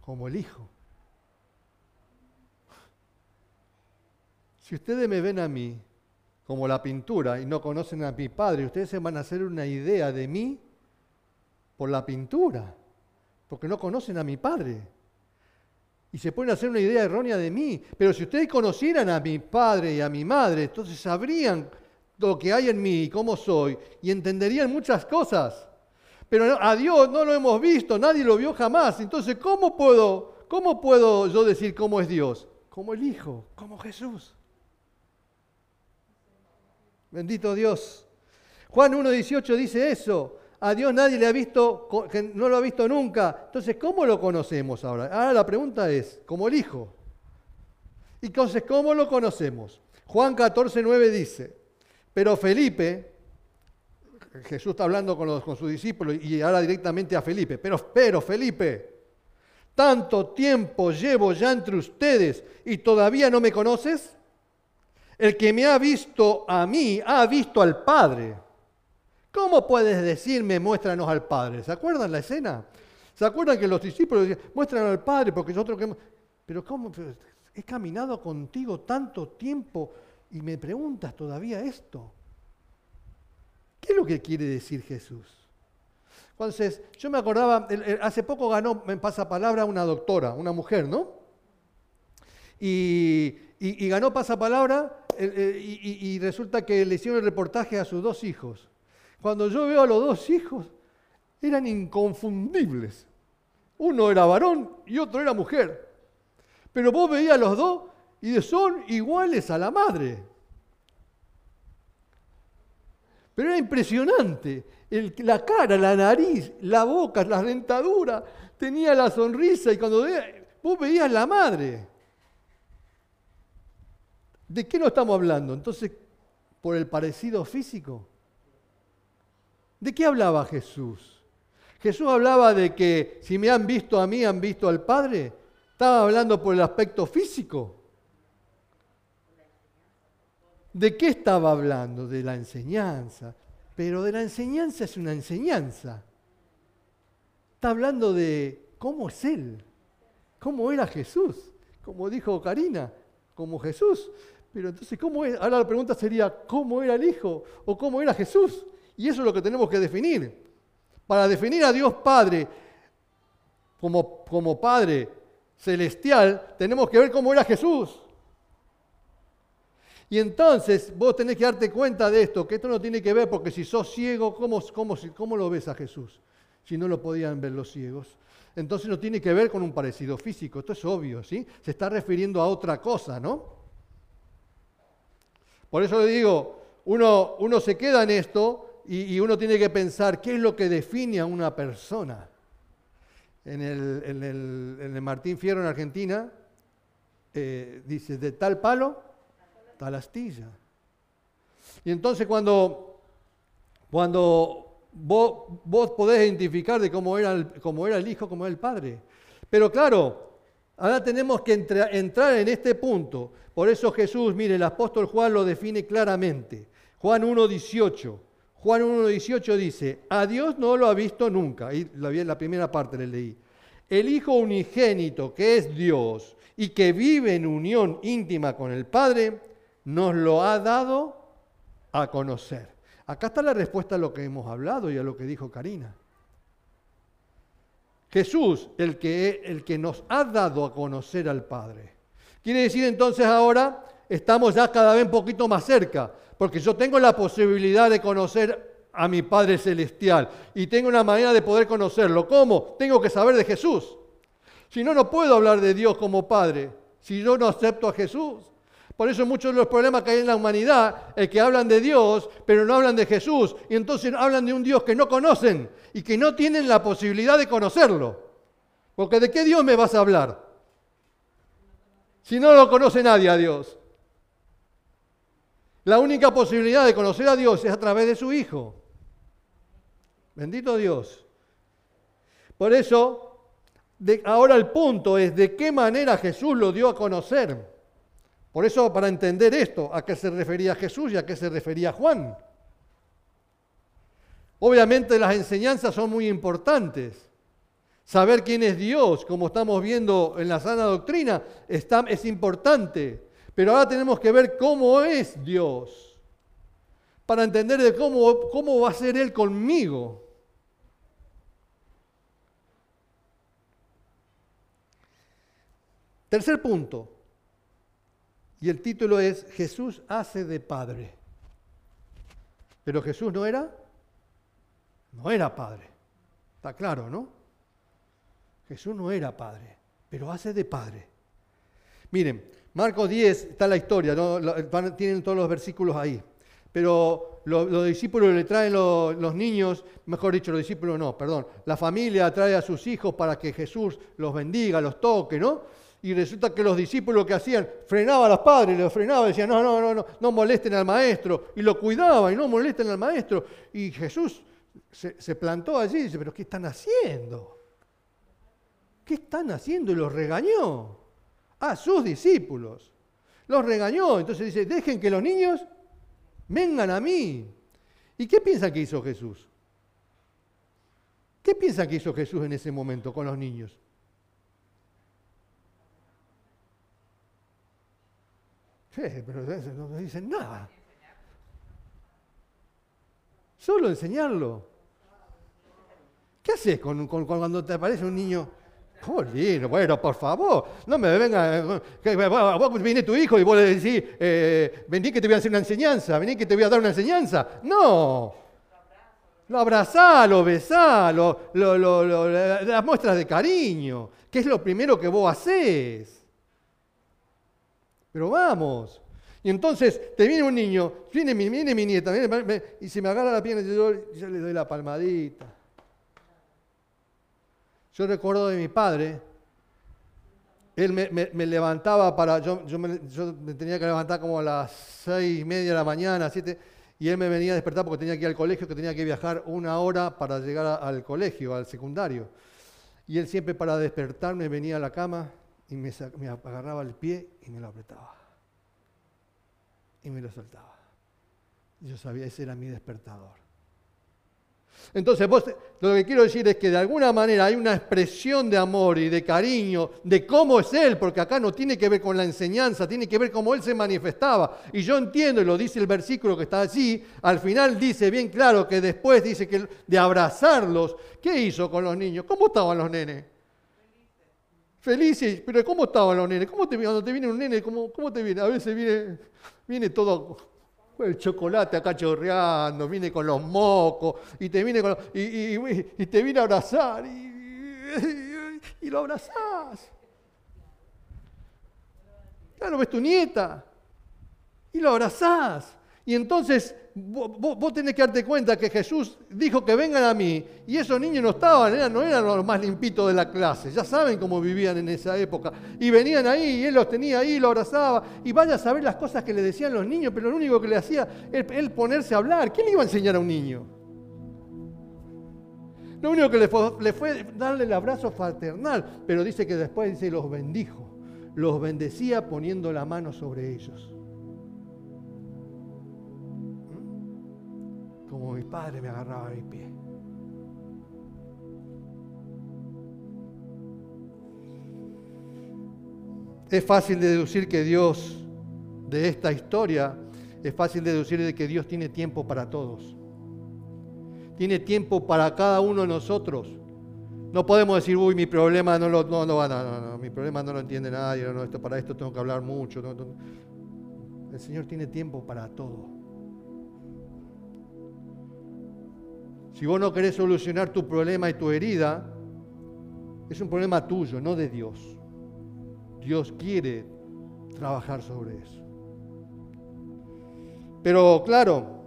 Como el Hijo. Si ustedes me ven a mí como la pintura y no conocen a mi Padre, ustedes se van a hacer una idea de mí por la pintura. Porque no conocen a mi Padre y se pueden hacer una idea errónea de mí. Pero si ustedes conocieran a mi padre y a mi madre, entonces sabrían lo que hay en mí y cómo soy y entenderían muchas cosas. Pero a Dios no lo hemos visto, nadie lo vio jamás. Entonces, ¿cómo puedo, cómo puedo yo decir cómo es Dios? Como el Hijo, como Jesús. Bendito Dios. Juan 1.18 dice eso. A Dios nadie le ha visto, no lo ha visto nunca. Entonces, ¿cómo lo conocemos ahora? Ahora la pregunta es, como el Hijo. Y entonces, ¿cómo lo conocemos? Juan 14, 9 dice, pero Felipe, Jesús está hablando con, con sus discípulos y ahora directamente a Felipe, pero, pero Felipe, tanto tiempo llevo ya entre ustedes y todavía no me conoces. El que me ha visto a mí ha visto al Padre. ¿Cómo puedes decirme, muéstranos al Padre? ¿Se acuerdan la escena? ¿Se acuerdan que los discípulos decían, muéstranos al Padre porque nosotros que... Pero ¿cómo? He caminado contigo tanto tiempo y me preguntas todavía esto. ¿Qué es lo que quiere decir Jesús? Entonces, yo me acordaba, hace poco ganó en pasapalabra una doctora, una mujer, ¿no? Y, ganó pasapalabra y, y resulta que le hicieron el reportaje a sus dos hijos. Cuando yo veo a los dos hijos, eran inconfundibles. Uno era varón y otro era mujer. Pero vos veías a los dos y son iguales a la madre. Pero era impresionante. la cara, la nariz, la boca, la dentadura, tenía la sonrisa y cuando vos veías la madre. ¿De qué no estamos hablando? Entonces, por el parecido físico. ¿De qué hablaba Jesús? Jesús hablaba de que si me han visto a mí, han visto al Padre. Estaba hablando por el aspecto físico. ¿De qué estaba hablando? De la enseñanza. Pero de la enseñanza es una enseñanza. Está hablando de cómo es Él, cómo era Jesús, como dijo Karina, como Jesús. Pero entonces, ¿cómo es? Ahora la pregunta sería, ¿cómo era el Hijo o cómo era Jesús? Y eso es lo que tenemos que definir. Para definir a Dios Padre como, como Padre celestial, tenemos que ver cómo era Jesús. Y entonces vos tenés que darte cuenta de esto, que esto no tiene que ver porque si sos ciego, ¿cómo, cómo, cómo lo ves a Jesús? Si no lo podían ver los ciegos. Entonces no tiene que ver con un parecido físico, esto es obvio, ¿sí? Se está refiriendo a otra cosa, ¿no? Por eso le digo, uno, uno se queda en esto y, uno tiene que pensar qué es lo que define a una persona. En el, Martín Fierro en Argentina eh, dice, de tal palo, tal astilla. Y entonces cuando, cuando vos, podés identificar de cómo era, el, cómo era el hijo, cómo era el padre. Pero claro, ahora tenemos que entrar en este punto. Por eso Jesús, mire, el apóstol Juan lo define claramente. Juan 1.18. Juan 1.18 dice, a Dios no lo ha visto nunca. Y la primera parte le leí. El Hijo unigénito, que es Dios y que vive en unión íntima con el Padre, nos lo ha dado a conocer. Acá está la respuesta a lo que hemos hablado y a lo que dijo Karina. Jesús, el que, el que nos ha dado a conocer al Padre. Quiere decir entonces ahora estamos ya cada vez un poquito más cerca, porque yo tengo la posibilidad de conocer a mi Padre Celestial y tengo una manera de poder conocerlo. ¿Cómo? Tengo que saber de Jesús. Si no, no puedo hablar de Dios como Padre, si yo no acepto a Jesús. Por eso muchos de los problemas que hay en la humanidad es que hablan de Dios, pero no hablan de Jesús. Y entonces hablan de un Dios que no conocen y que no tienen la posibilidad de conocerlo. Porque ¿de qué Dios me vas a hablar? Si no lo conoce nadie a Dios. La única posibilidad de conocer a Dios es a través de su Hijo. Bendito Dios. Por eso, ahora el punto es de qué manera Jesús lo dio a conocer. Por eso, para entender esto, a qué se refería Jesús y a qué se refería Juan. Obviamente las enseñanzas son muy importantes. Saber quién es Dios, como estamos viendo en la sana doctrina, es importante. Pero ahora tenemos que ver cómo es Dios. Para entender de cómo, cómo va a ser Él conmigo. Tercer punto. Y el título es Jesús hace de padre. Pero Jesús no era, no era padre. Está claro, ¿no? Jesús no era padre, pero hace de padre. Miren, Marcos 10 está la historia, tienen todos los versículos ahí. Pero los, discípulos le traen los niños, mejor dicho, los discípulos no, perdón, la familia trae a sus hijos para que Jesús los bendiga, los toque, ¿no? y resulta que los discípulos lo que hacían, frenaban a los padres, los frenaban, decían, no, no, no, no, no molesten al maestro, y lo cuidaban, y no molesten al maestro. Y Jesús se, plantó allí y dice, pero ¿qué están haciendo? ¿Qué están haciendo? Y los regañó a sus discípulos. Los regañó. Entonces dice, dejen que los niños vengan a mí. ¿Y qué piensan que hizo Jesús? ¿Qué piensan que hizo Jesús en ese momento con los niños? Sí, pero no dicen nada. Solo enseñarlo. ¿Qué haces con, cuando te aparece un niño? Jolín, bueno, por favor, no me venga. Que, viene tu hijo y vos le decís, eh, vení que te voy a hacer una enseñanza, vení que te voy a dar una enseñanza. No. Lo abrazá, lo besá, lo, las muestras de cariño, que es lo primero que vos haces. Pero vamos. Y entonces te viene un niño, viene mi, viene mi nieta, y se me agarra la pierna y yo, le doy la palmadita. Yo recuerdo de mi padre, él me, levantaba para, yo, me, tenía que levantar como a las seis y media de la mañana, siete, y él me venía a despertar porque tenía que ir al colegio, que tenía que viajar una hora para llegar al colegio, al secundario. Y él siempre para despertarme venía a la cama y me, agarraba el pie y me lo apretaba. Y me lo soltaba. Yo sabía, ese era mi despertador. Entonces, vos, lo que quiero decir es que de alguna manera hay una expresión de amor y de cariño de cómo es Él, porque acá no tiene que ver con la enseñanza, tiene que ver cómo Él se manifestaba. Y yo entiendo, y lo dice el versículo que está allí, al final dice bien claro que después dice que de abrazarlos, ¿qué hizo con los niños? ¿Cómo estaban los nenes? felices, pero ¿cómo estaban los nenes? ¿Cómo te, cuando te viene un nene, ¿cómo, cómo te viene? A veces viene, viene todo el chocolate acá chorreando, viene con los mocos, y te viene, y, te viene a abrazar, y, lo abrazás. Claro, ves tu nieta, y lo abrazás. Y entonces vos, tenés que darte cuenta que Jesús dijo que vengan a mí y esos niños no estaban, eran, no eran los más limpitos de la clase, ya saben cómo vivían en esa época. Y venían ahí y él los tenía ahí, lo abrazaba y vaya a saber las cosas que le decían los niños, pero lo único que le hacía es él ponerse a hablar. ¿Qué le iba a enseñar a un niño? Lo único que le fue, le fue darle el abrazo fraternal, pero dice que después dice los bendijo, los bendecía poniendo la mano sobre ellos. Como mi padre me agarraba mi pie. Es fácil deducir que Dios, de esta historia, es fácil deducir de que Dios tiene tiempo para todos. Tiene tiempo para cada uno de nosotros. No podemos decir, uy, mi problema no lo, no, no, no, no, mi problema no lo entiende nadie, no, esto, para esto tengo que hablar mucho. El Señor tiene tiempo para todo. Si vos no querés solucionar tu problema y tu herida, es un problema tuyo, no de Dios. Dios quiere trabajar sobre eso. Pero claro,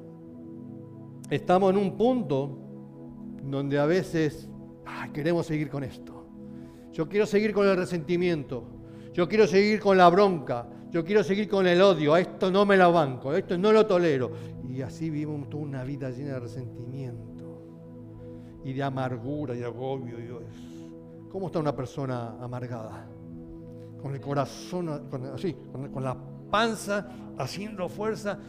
estamos en un punto donde a veces queremos seguir con esto. Yo quiero seguir con el resentimiento. Yo quiero seguir con la bronca. Yo quiero seguir con el odio. A esto no me la banco. A esto no lo tolero. Y así vivimos toda una vida llena de resentimiento y de amargura y agobio. ¿Cómo está una persona amargada? con el corazón así, con, la panza haciendo fuerza.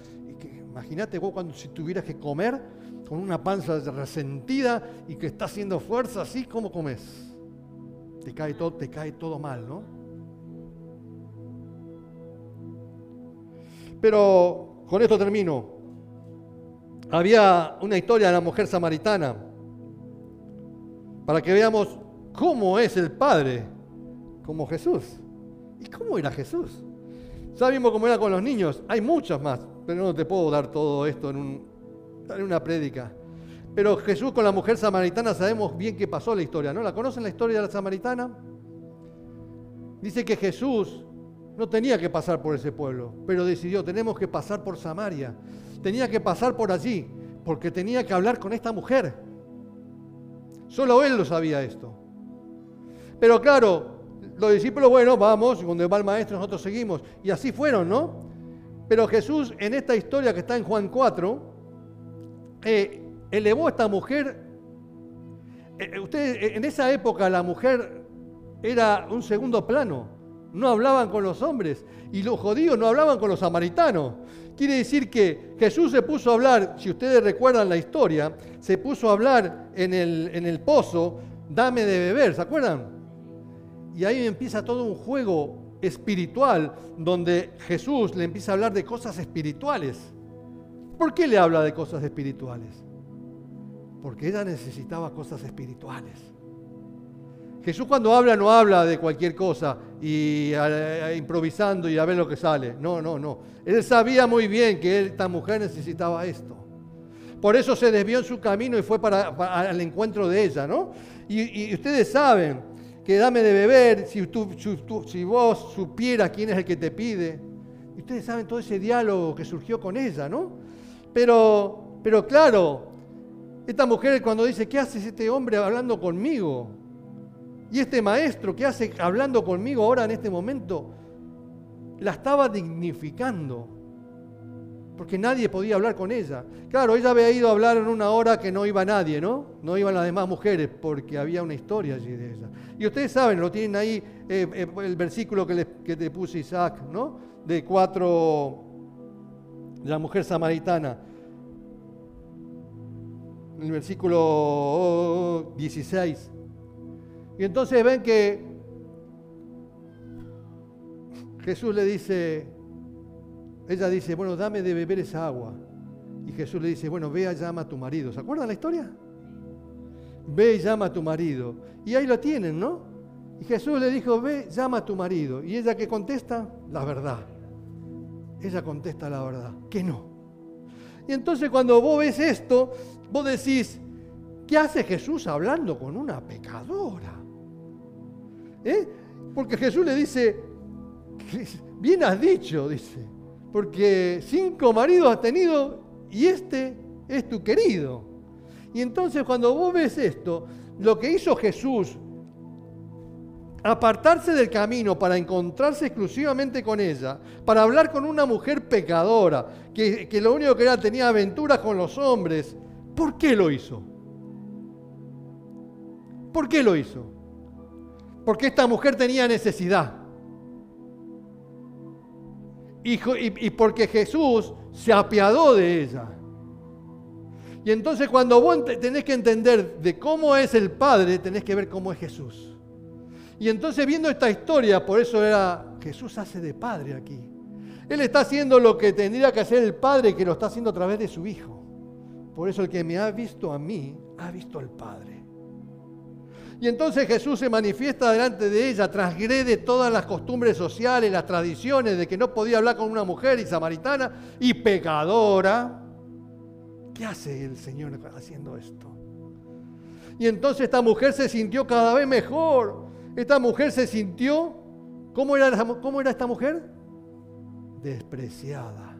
Imagínate vos cuando si tuvieras que comer con una panza resentida y que está haciendo fuerza así, ¿cómo comes? Te cae todo, te cae todo mal, ¿no? Pero con esto termino. Había una historia de la mujer samaritana para que veamos cómo es el Padre como Jesús. ¿Y cómo era Jesús? Sabemos cómo era con los niños. Hay muchos más, pero no te puedo dar todo esto en, una prédica. Pero Jesús con la mujer samaritana sabemos bien qué pasó la historia, ¿no? ¿La conocen la historia de la samaritana? Dice que Jesús no tenía que pasar por ese pueblo, pero decidió, tenemos que pasar por Samaria. Tenía que pasar por allí, porque tenía que hablar con esta mujer. Solo él lo sabía esto. Pero claro, los discípulos, bueno, vamos, cuando va el maestro nosotros seguimos. Y así fueron, ¿no? Pero Jesús en esta historia que está en Juan 4, eh, elevó a esta mujer. Eh, eh, ustedes, en esa época la mujer era un segundo plano. No hablaban con los hombres. Y los judíos no hablaban con los samaritanos. Quiere decir que Jesús se puso a hablar, si ustedes recuerdan la historia, se puso a hablar en el, en el pozo, dame de beber, ¿se acuerdan? Y ahí empieza todo un juego espiritual donde Jesús le empieza a hablar de cosas espirituales. ¿Por qué le habla de cosas espirituales? Porque ella necesitaba cosas espirituales. Jesús cuando habla no habla de cualquier cosa y improvisando y a ver lo que sale. No, no, no. Él sabía muy bien que esta mujer necesitaba esto. Por eso se desvió en su camino y fue para, al encuentro de ella, ¿no? y ustedes saben, que dame de beber, si, si vos supieras quién es el que te pide. Ustedes saben todo ese diálogo que surgió con ella, ¿no? Pero, pero claro, esta mujer cuando dice, ¿qué hace este hombre hablando conmigo? Y este maestro, ¿qué hace hablando conmigo ahora en este momento? La estaba dignificando porque nadie podía hablar con ella. Claro, ella había ido a hablar en una hora que no iba nadie, ¿no? No iban las demás mujeres, porque había una historia allí de ella. Y ustedes saben, lo tienen ahí, eh, eh, el versículo que que te puse Isaac, ¿no? De cuatro, de la mujer samaritana. El versículo 16. Y entonces ven que Jesús le dice, ella dice, bueno, dame de beber esa agua. Y Jesús le dice, bueno, ve y llama a tu marido. ¿Se acuerdan la historia? Ve y llama a tu marido. Y ahí lo tienen, ¿no? Y Jesús le dijo, ve, llama a tu marido. Y ella que contesta, la verdad. Ella contesta la verdad, que no. Y entonces cuando vos ves esto, vos decís, ¿qué hace Jesús hablando con una pecadora? ¿Eh? Porque Jesús le dice, bien has dicho, dice porque cinco maridos has tenido y este es tu querido. Y entonces cuando vos ves esto, lo que hizo Jesús, apartarse del camino para encontrarse exclusivamente con ella, para hablar con una mujer pecadora, que, lo único que era tenía aventuras con los hombres, ¿por qué lo hizo? ¿Por qué lo hizo? Porque esta mujer tenía necesidad. Y, porque Jesús se apiadó de ella. Y entonces cuando vos tenés que entender de cómo es el Padre, tenés que ver cómo es Jesús. Y entonces viendo esta historia, por eso era, Jesús hace de Padre aquí. Él está haciendo lo que tendría que hacer el Padre, que lo está haciendo a través de su Hijo. Por eso el que me ha visto a mí, ha visto al Padre. Y entonces Jesús se manifiesta delante de ella, transgrede todas las costumbres sociales, las tradiciones de que no podía hablar con una mujer y samaritana y pecadora. ¿Qué hace el Señor haciendo esto? Y entonces esta mujer se sintió cada vez mejor. Esta mujer se sintió, ¿cómo era, cómo era esta mujer? Despreciada.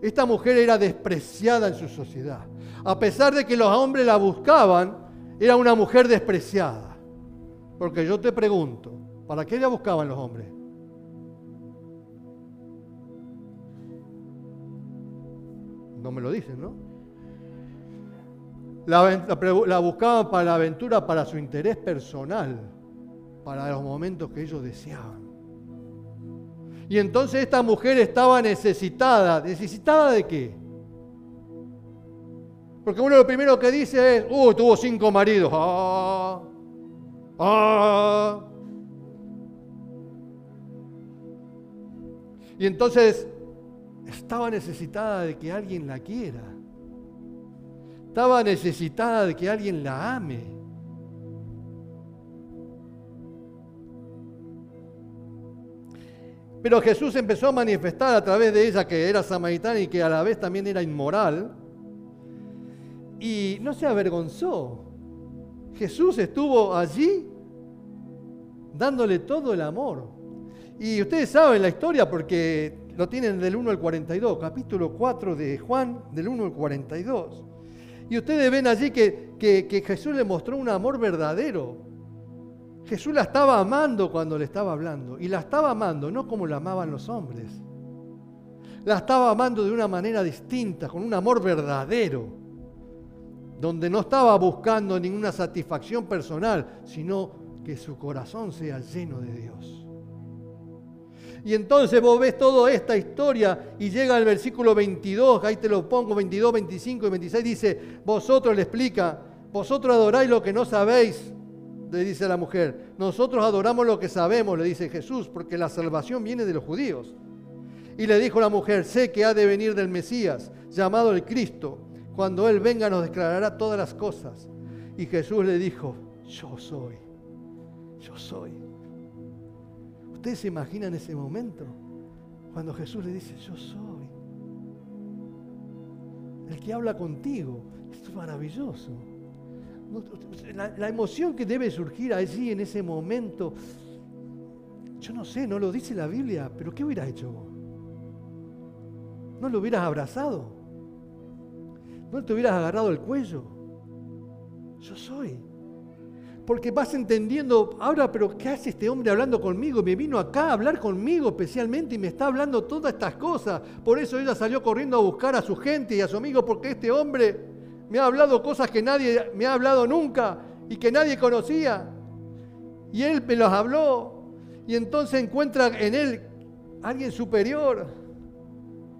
Esta mujer era despreciada en su sociedad. A pesar de que los hombres la buscaban, era una mujer despreciada. Porque yo te pregunto, ¿para qué la buscaban los hombres? No me lo dicen, ¿no? La, buscaban para la aventura, para su interés personal, para los momentos que ellos deseaban. Y entonces esta mujer estaba necesitada. ¿Necesitada de qué? Porque uno lo primero que dice es, uh, tuvo cinco maridos. Ah, ah. Y entonces estaba necesitada de que alguien la quiera. Estaba necesitada de que alguien la ame. Pero Jesús empezó a manifestar a través de ella que era samaritana y que a la vez también era inmoral y no se avergonzó. Jesús estuvo allí dándole todo el amor. Y ustedes saben la historia porque lo tienen del 1 al 42, capítulo 4 de Juan, del 1 al 42. Y ustedes ven allí que, que, Jesús le mostró un amor verdadero. Jesús la estaba amando cuando le estaba hablando. Y la estaba amando no como la amaban los hombres. La estaba amando de una manera distinta, con un amor verdadero donde no estaba buscando ninguna satisfacción personal, sino que su corazón sea lleno de Dios. Y entonces vos ves toda esta historia y llega el versículo 22, ahí te lo pongo, 22, 25 y 26, dice, vosotros le explica, vosotros adoráis lo que no sabéis, le dice la mujer, nosotros adoramos lo que sabemos, le dice Jesús, porque la salvación viene de los judíos. Y le dijo la mujer, sé que ha de venir del Mesías, llamado el Cristo. Cuando Él venga nos declarará todas las cosas. Y Jesús le dijo, yo soy, yo soy. ¿Ustedes se imaginan ese momento? Cuando Jesús le dice, yo soy. El que habla contigo. Esto es maravilloso. La, emoción que debe surgir allí en ese momento, yo no sé, no lo dice la Biblia, pero ¿qué hubieras hecho vos? ¿No lo hubieras abrazado? ¿No te hubieras agarrado el cuello? Yo soy. Porque vas entendiendo, ahora, pero ¿qué hace este hombre hablando conmigo? Me vino acá a hablar conmigo especialmente y me está hablando todas estas cosas. Por eso ella salió corriendo a buscar a su gente y a su amigo, porque este hombre me ha hablado cosas que nadie me ha hablado nunca y que nadie conocía. Y él me los habló. Y entonces encuentra en él alguien superior.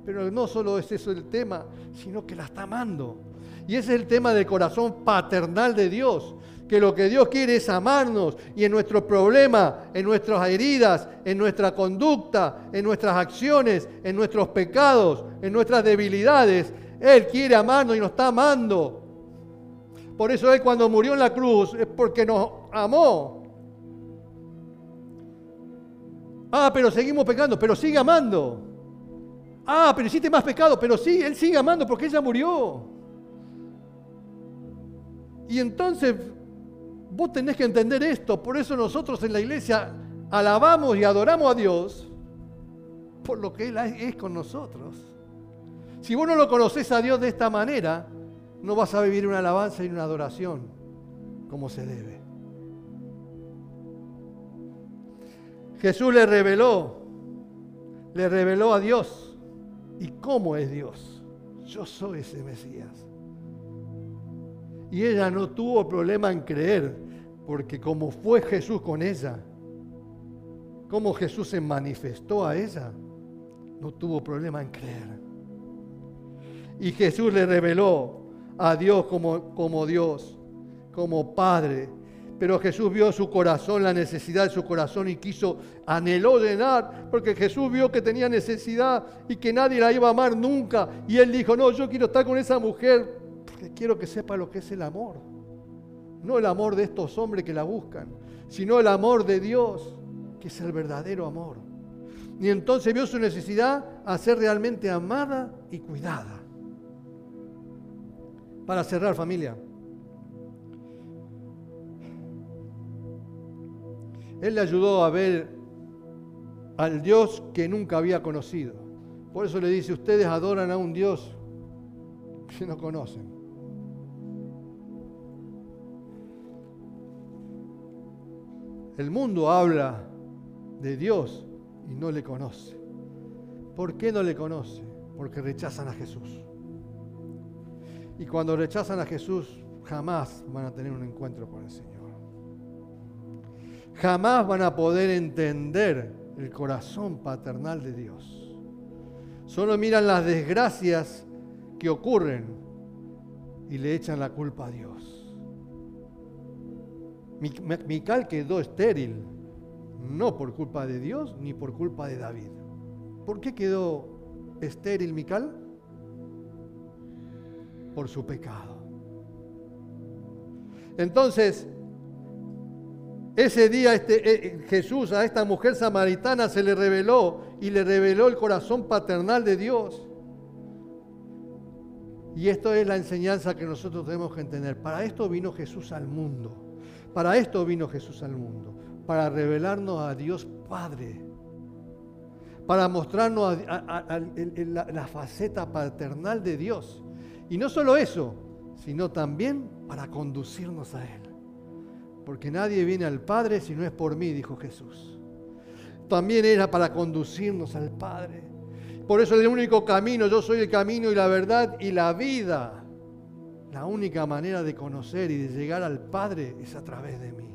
Pero no solo es eso el tema, sino que la está amando. Y ese es el tema del corazón paternal de Dios. Que lo que Dios quiere es amarnos y en nuestro problema, en nuestras heridas, en nuestra conducta, en nuestras acciones, en nuestros pecados, en nuestras debilidades, Él quiere amarnos y nos está amando. Por eso Él cuando murió en la cruz es porque nos amó. Ah, pero seguimos pecando, pero sigue amando. Ah, pero hiciste más pecado, pero sí, Él sigue amando porque ella murió. Y entonces vos tenés que entender esto, por eso nosotros en la iglesia alabamos y adoramos a Dios por lo que Él es con nosotros. Si vos no lo conoces a Dios de esta manera, no vas a vivir una alabanza y una adoración como se debe. Jesús le reveló, le reveló a Dios y cómo es Dios. Yo soy ese Mesías. Y ella no tuvo problema en creer, porque como fue Jesús con ella, como Jesús se manifestó a ella, no tuvo problema en creer. Y Jesús le reveló a Dios como, como Dios, como Padre. Pero Jesús vio su corazón, la necesidad de su corazón y quiso, anheló llenar, porque Jesús vio que tenía necesidad y que nadie la iba a amar nunca. Y él dijo, no, yo quiero estar con esa mujer, porque quiero que sepa lo que es el amor. No el amor de estos hombres que la buscan, sino el amor de Dios, que es el verdadero amor. Y entonces vio su necesidad a ser realmente amada y cuidada. Para cerrar familia. Él le ayudó a ver al Dios que nunca había conocido. Por eso le dice, ustedes adoran a un Dios que no conocen. El mundo habla de Dios y no le conoce. ¿Por qué no le conoce? Porque rechazan a Jesús. Y cuando rechazan a Jesús, jamás van a tener un encuentro con el Señor. Jamás van a poder entender el corazón paternal de Dios. Solo miran las desgracias que ocurren y le echan la culpa a Dios. Mical quedó estéril, no por culpa de Dios ni por culpa de David. ¿Por qué quedó estéril Mical? Por su pecado. Entonces, ese día este, eh, Jesús a esta mujer samaritana se le reveló y le reveló el corazón paternal de Dios. Y esto es la enseñanza que nosotros tenemos que entender. Para esto vino Jesús al mundo. Para esto vino Jesús al mundo. Para revelarnos a Dios Padre. Para mostrarnos la faceta paternal de Dios. Y no solo eso, sino también para conducirnos a Él. Porque nadie viene al Padre si no es por mí, dijo Jesús. También era para conducirnos al Padre. Por eso el único camino, yo soy el camino y la verdad y la vida. La única manera de conocer y de llegar al Padre es a través de mí.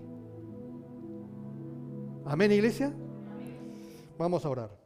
Amén, iglesia. Vamos a orar.